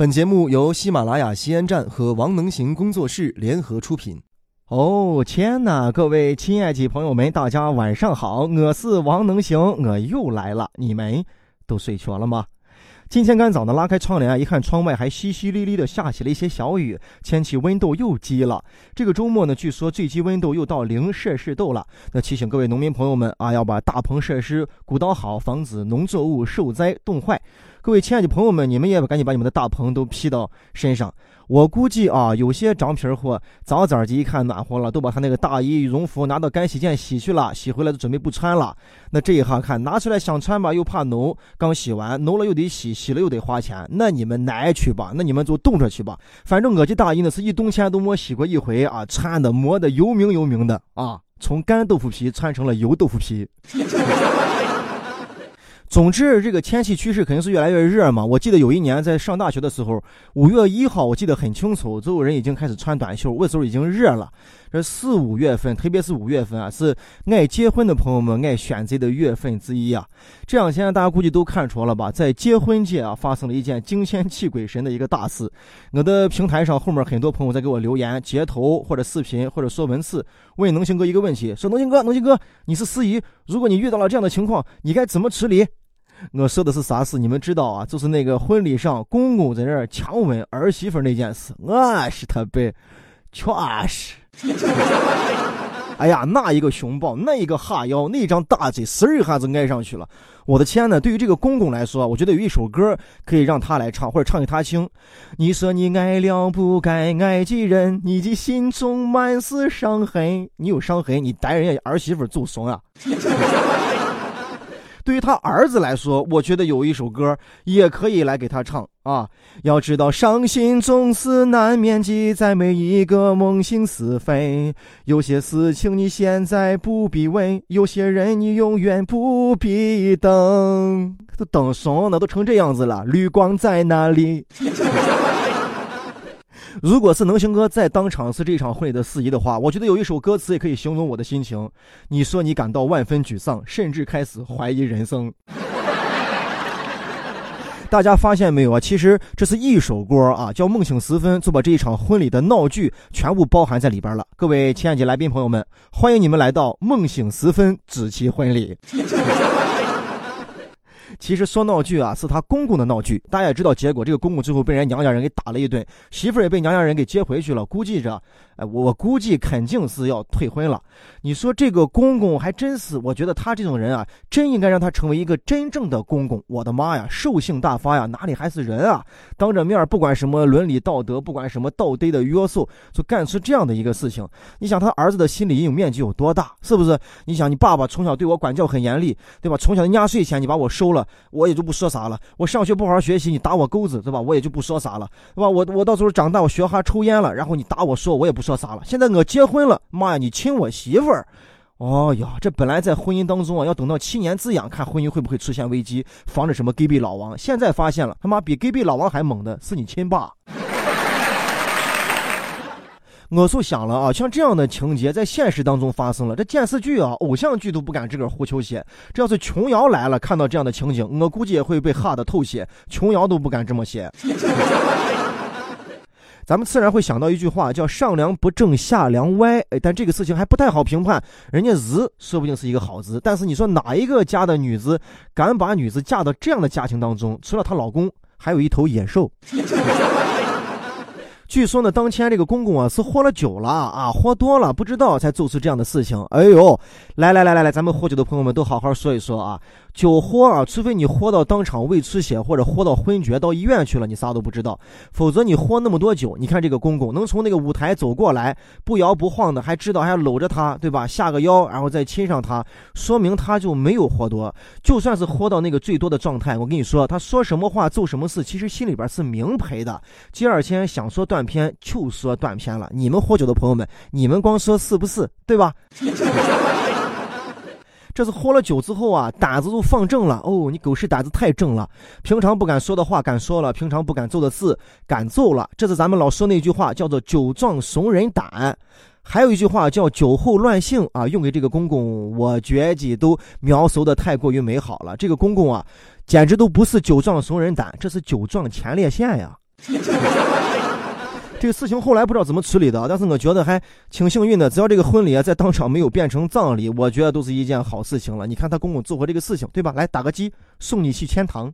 本节目由喜马拉雅西安站和王能行工作室联合出品。哦天哪，各位亲爱的朋友们，大家晚上好，我是王能行，我又来了，你们都睡着了吗？今天刚早呢，拉开窗帘一看，窗外还淅淅沥沥的下起了一些小雨，天气温度又低了。这个周末呢，据说最低温度又到零摄氏度了。那提醒各位农民朋友们啊，要把大棚设施鼓捣好，防止农作物受灾冻坏。各位亲爱的朋友们，你们也赶紧把你们的大棚都披到身上。我估计啊，有些长皮货早早的一看暖和了，都把他那个大衣、羽绒服拿到干洗店洗去了，洗回来都准备不穿了。那这一下看拿出来想穿吧，又怕浓，刚洗完浓了又得洗，洗了又得花钱。那你们耐去吧，那你们就冻着去吧。反正我这大衣呢是一冬天都没洗过一回啊，穿的磨的油明油明的啊，从干豆腐皮穿成了油豆腐皮。总之，这个天气趋势肯定是越来越热嘛。我记得有一年在上大学的时候，五月一号，我记得很清楚，所有人已经开始穿短袖，那时候已经热了。这四五月份，特别是五月份啊，是爱结婚的朋友们爱选择的月份之一啊。这两天大家估计都看出了吧，在结婚界啊，发生了一件惊天泣鬼神的一个大事。我的平台上后面很多朋友在给我留言、截图或者视频或者说文字，问能行哥一个问题：说能行哥，能行哥，你是司仪，如果你遇到了这样的情况，你该怎么处理？我说的是啥事？你们知道啊？就是那个婚礼上公公在那儿强吻儿媳妇那件事，我是特别，确实。哎呀，那一个熊抱，那一个哈腰，那张大嘴，嗖一下子挨上去了。我的天呐，对于这个公公来说，我觉得有一首歌可以让他来唱，或者唱给他听。你说你爱了不该爱的人，你的心中满是伤痕。你有伤痕，你逮人家儿媳妇就怂啊。对于他儿子来说，我觉得有一首歌也可以来给他唱啊。要知道，伤心总是难免的，在每一个梦醒时分。有些事情你现在不必问，有些人你永远不必等。都等什呢？都成这样子了，绿光在哪里？如果是能行哥在当场是这场婚礼的司仪的话，我觉得有一首歌词也可以形容我的心情。你说你感到万分沮丧，甚至开始怀疑人生。大家发现没有啊？其实这是一首歌啊，叫《梦醒时分》，就把这一场婚礼的闹剧全部包含在里边了。各位亲爱的来宾朋友们，欢迎你们来到《梦醒时分》纸旗婚礼。其实说闹剧啊，是他公公的闹剧。大家也知道结果，这个公公最后被人娘家人给打了一顿，媳妇儿也被娘家人给接回去了。估计着，哎，我估计肯定是要退婚了。你说这个公公还真是，我觉得他这种人啊，真应该让他成为一个真正的公公。我的妈呀，兽性大发呀，哪里还是人啊？当着面不管什么伦理道德，不管什么道德的约束，就干出这样的一个事情。你想他儿子的心理阴影面积有多大？是不是？你想你爸爸从小对我管教很严厉，对吧？从小的压岁钱你把我收了。我也就不说啥了。我上学不好好学习，你打我钩子，对吧？我也就不说啥了，对吧？我我到时候长大，我学哈抽烟了，然后你打我说，我也不说啥了。现在我结婚了，妈呀，你亲我媳妇儿，哦呀，这本来在婚姻当中啊，要等到七年之痒，看婚姻会不会出现危机，防止什么隔壁老王。现在发现了，他妈比隔壁老王还猛的是你亲爸。我就想了啊，像这样的情节在现实当中发生了，这电视剧啊、偶像剧都不敢这个儿胡球写。这要是琼瑶来了，看到这样的情景，我估计也会被吓得透血。琼瑶都不敢这么写。咱们自然会想到一句话，叫“上梁不正下梁歪”。但这个事情还不太好评判。人家“子”说不定是一个好字，但是你说哪一个家的女子敢把女子嫁到这样的家庭当中？除了她老公，还有一头野兽。据说呢，当天这个公公啊是喝了酒了啊，喝多了不知道才做出这样的事情。哎呦，来来来来来，咱们喝酒的朋友们都好好说一说啊。酒喝啊，除非你喝到当场胃出血或者喝到昏厥到医院去了，你啥都不知道。否则你喝那么多酒，你看这个公公能从那个舞台走过来，不摇不晃的，还知道还搂着他，对吧？下个腰，然后再亲上他，说明他就没有喝多。就算是喝到那个最多的状态，我跟你说，他说什么话做什么事，其实心里边是明白的。第二天想说断片就说断片了。你们喝酒的朋友们，你们光说是不是，对吧？这是喝了酒之后啊，胆子都放正了哦。你狗屎胆子太正了，平常不敢说的话敢说了，平常不敢做的事敢做了。这是咱们老说那句话，叫做“酒壮怂人胆”。还有一句话叫“酒后乱性”啊，用给这个公公，我觉得都描述的太过于美好了。这个公公啊，简直都不是酒壮怂人胆，这是酒壮前列腺呀。这个事情后来不知道怎么处理的，但是我觉得还挺幸运的。只要这个婚礼啊在当场没有变成葬礼，我觉得都是一件好事情了。你看他公公做过这个事情，对吧？来打个鸡，送你去天堂。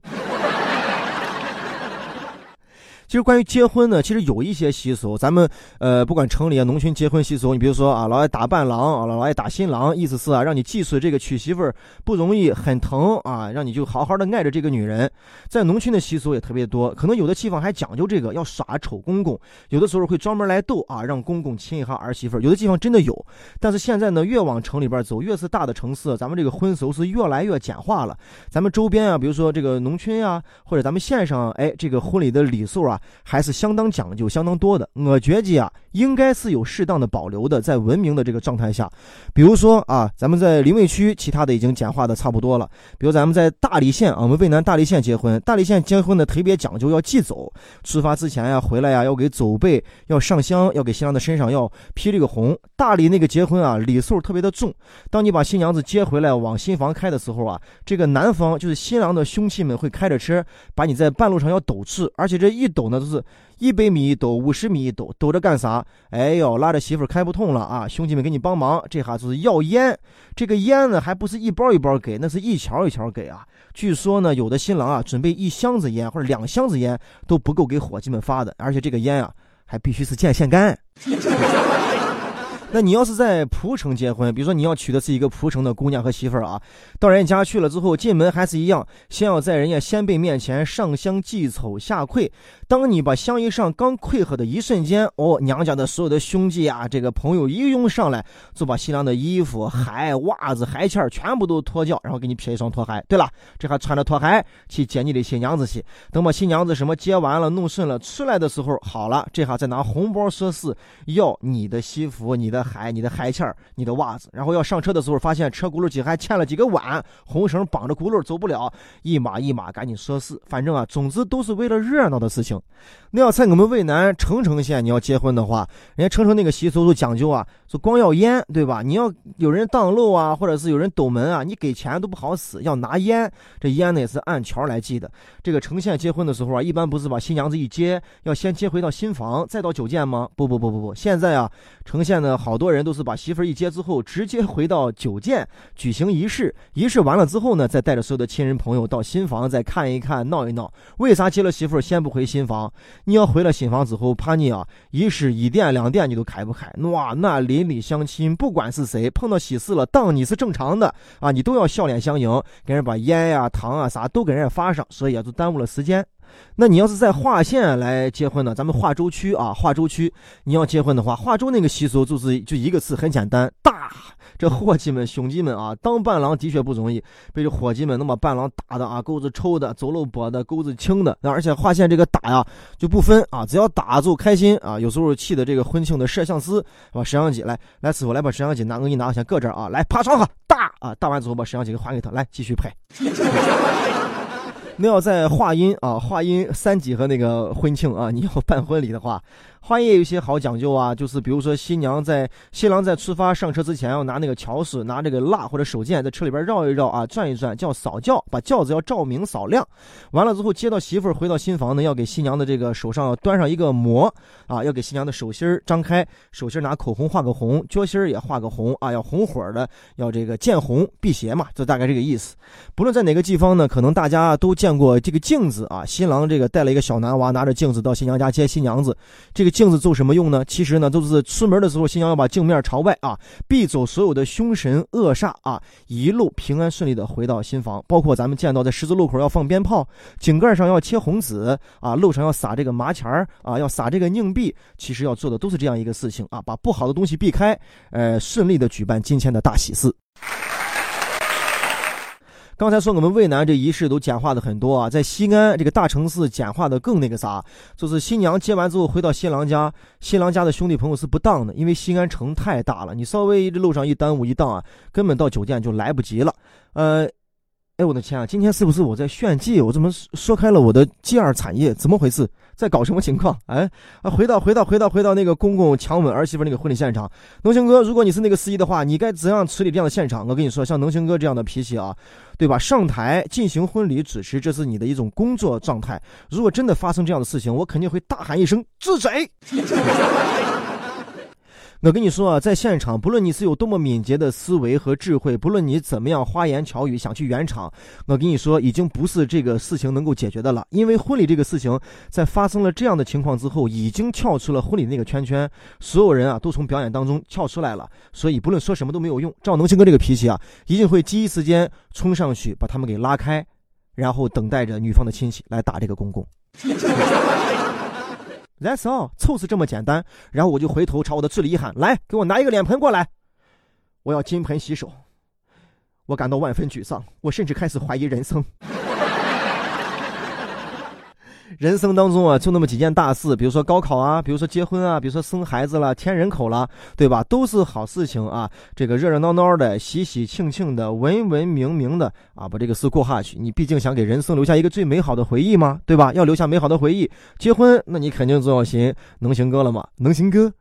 其实关于结婚呢，其实有一些习俗，咱们呃不管城里啊、农村结婚习俗，你比如说啊，老爱打伴郎啊，老爱打新郎，意思是啊，让你记住这个娶媳妇儿不容易，很疼啊，让你就好好的爱着这个女人。在农村的习俗也特别多，可能有的地方还讲究这个要耍丑公公，有的时候会专门来逗啊，让公公亲一下儿媳妇儿。有的地方真的有，但是现在呢，越往城里边走，越是大的城市，咱们这个婚俗是越来越简化了。咱们周边啊，比如说这个农村呀，或者咱们县上，哎，这个婚礼的礼数啊。还是相当讲究、相当多的。我觉得啊，应该是有适当的保留的，在文明的这个状态下。比如说啊，咱们在临渭区，其他的已经简化的差不多了。比如咱们在大理县啊，我们渭南大理县结婚，大理县结婚呢特别讲究，要祭走。出发之前呀，回来呀，要给走辈要上香，要给新郎的身上要披这个红。大理那个结婚啊，礼数特别的重。当你把新娘子接回来往新房开的时候啊，这个男方就是新郎的兄弟们会开着车把你在半路上要抖去，而且这一抖呢都是。一百米一抖，五十米一抖，抖着干啥？哎呦，拉着媳妇开不动了啊！兄弟们给你帮忙，这哈就是要烟。这个烟呢，还不是一包一包给，那是一条一条给啊。据说呢，有的新郎啊，准备一箱子烟或者两箱子烟都不够给伙计们发的，而且这个烟啊，还必须是见线干。那你要是在蒲城结婚，比如说你要娶的是一个蒲城的姑娘和媳妇儿啊，到人家去了之后，进门还是一样，先要在人家先辈面前上香祭丑下跪。当你把香一上，刚跪合的一瞬间，哦，娘家的所有的兄弟啊，这个朋友一拥上来，就把新郎的衣服、鞋、袜子、鞋签全部都脱掉，然后给你撇一双拖鞋。对了，这还穿着拖鞋去接你的新娘子去。等把新娘子什么接完了、弄顺了，出来的时候，好了，这下再拿红包说是要你的西服、你的。鞋，你的鞋签你的袜子，然后要上车的时候，发现车轱辘几还欠了几个碗，红绳绑着轱辘走不了，一码一码赶紧说事。反正啊，总之都是为了热闹的事情。那要在我们渭南澄城县，你要结婚的话，人家澄城那个习俗都讲究啊，就光要烟，对吧？你要有人挡路啊，或者是有人堵门啊，你给钱都不好使，要拿烟。这烟呢也是按条来计的。这个城县结婚的时候啊，一般不是把新娘子一接，要先接回到新房，再到酒店吗？不不不不不，现在啊，城县呢。好多人都是把媳妇儿一接之后，直接回到酒店举行仪式。仪式完了之后呢，再带着所有的亲人朋友到新房再看一看、闹一闹。为啥接了媳妇儿先不回新房？你要回了新房之后，怕你啊，仪式一点两点你都开不开。哇，那邻里乡亲不管是谁，碰到喜事了，当你是正常的啊，你都要笑脸相迎，给人把烟呀、糖啊啥都给人家发上，所以啊，就耽误了时间。那你要是在华县来结婚呢？咱们华州区啊，华州区，你要结婚的话，华州那个习俗就是就一个词，很简单，大。这伙计们、兄弟们啊，当伴郎的确不容易，被这伙计们能把伴郎打的啊，钩子抽的，走漏脖的，钩子轻的。那而且划线这个打呀就不分啊，只要打就开心啊。有时候气的这个婚庆的摄像师，把摄像机来来，师傅来把摄像机拿，我给你拿，先搁这儿啊，来爬床哈，打啊，打完之后把摄像机给还给他，来继续拍。那要在话音啊，话音三级和那个婚庆啊，你要办婚礼的话。花也有些好讲究啊，就是比如说新娘在新郎在出发上车之前，要拿那个桥式，拿这个蜡或者手剑在车里边绕一绕啊，转一转，叫扫轿，把轿子要照明扫亮。完了之后接到媳妇儿回到新房呢，要给新娘的这个手上端上一个膜啊，要给新娘的手心张开，手心拿口红画个红，脚心也画个红啊，要红火的，要这个见红辟邪嘛，就大概这个意思。不论在哪个地方呢，可能大家都见过这个镜子啊，新郎这个带了一个小男娃，拿着镜子到新娘家接新娘子，这个。镜子做什么用呢？其实呢，都是出门的时候，新娘要把镜面朝外啊，避走所有的凶神恶煞啊，一路平安顺利的回到新房。包括咱们见到在十字路口要放鞭炮，井盖上要贴红纸啊，路上要撒这个麻钱儿啊，要撒这个硬币，其实要做的都是这样一个事情啊，把不好的东西避开，呃，顺利的举办今天的大喜事。刚才说我们渭南这仪式都简化的很多啊，在西安这个大城市简化的更那个啥，就是新娘接完之后回到新郎家，新郎家的兄弟朋友是不当的，因为西安城太大了，你稍微这路上一耽误一当啊，根本到酒店就来不及了。呃，哎，我的天啊！今天是不是我在炫技？我怎么说开了我的 G 二产业？怎么回事？在搞什么情况？哎啊！回到回到回到回到那个公公强吻儿媳妇那个婚礼现场，能行哥，如果你是那个司仪的话，你该怎样处理这样的现场？我跟你说，像能行哥这样的脾气啊，对吧？上台进行婚礼主持，这是你的一种工作状态。如果真的发生这样的事情，我肯定会大喊一声：住嘴！我跟你说啊，在现场，不论你是有多么敏捷的思维和智慧，不论你怎么样花言巧语想去圆场，我跟你说，已经不是这个事情能够解决的了。因为婚礼这个事情，在发生了这样的情况之后，已经跳出了婚礼那个圈圈，所有人啊都从表演当中跳出来了。所以不论说什么都没有用。照能行哥这个脾气啊，一定会第一时间冲上去把他们给拉开，然后等待着女方的亲戚来打这个公公。That's all，凑是这么简单。然后我就回头朝我的助理一喊：“来，给我拿一个脸盆过来，我要金盆洗手。”我感到万分沮丧，我甚至开始怀疑人生。人生当中啊，就那么几件大事，比如说高考啊，比如说结婚啊，比如说生孩子了、添人口了，对吧？都是好事情啊。这个热热闹闹的、喜喜庆庆的、文文明明的啊，把这个事过下去。你毕竟想给人生留下一个最美好的回忆嘛，对吧？要留下美好的回忆，结婚，那你肯定就要寻能行哥了嘛。能行哥，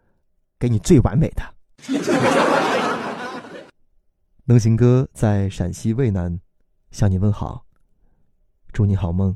给你最完美的。能行哥在陕西渭南向你问好，祝你好梦。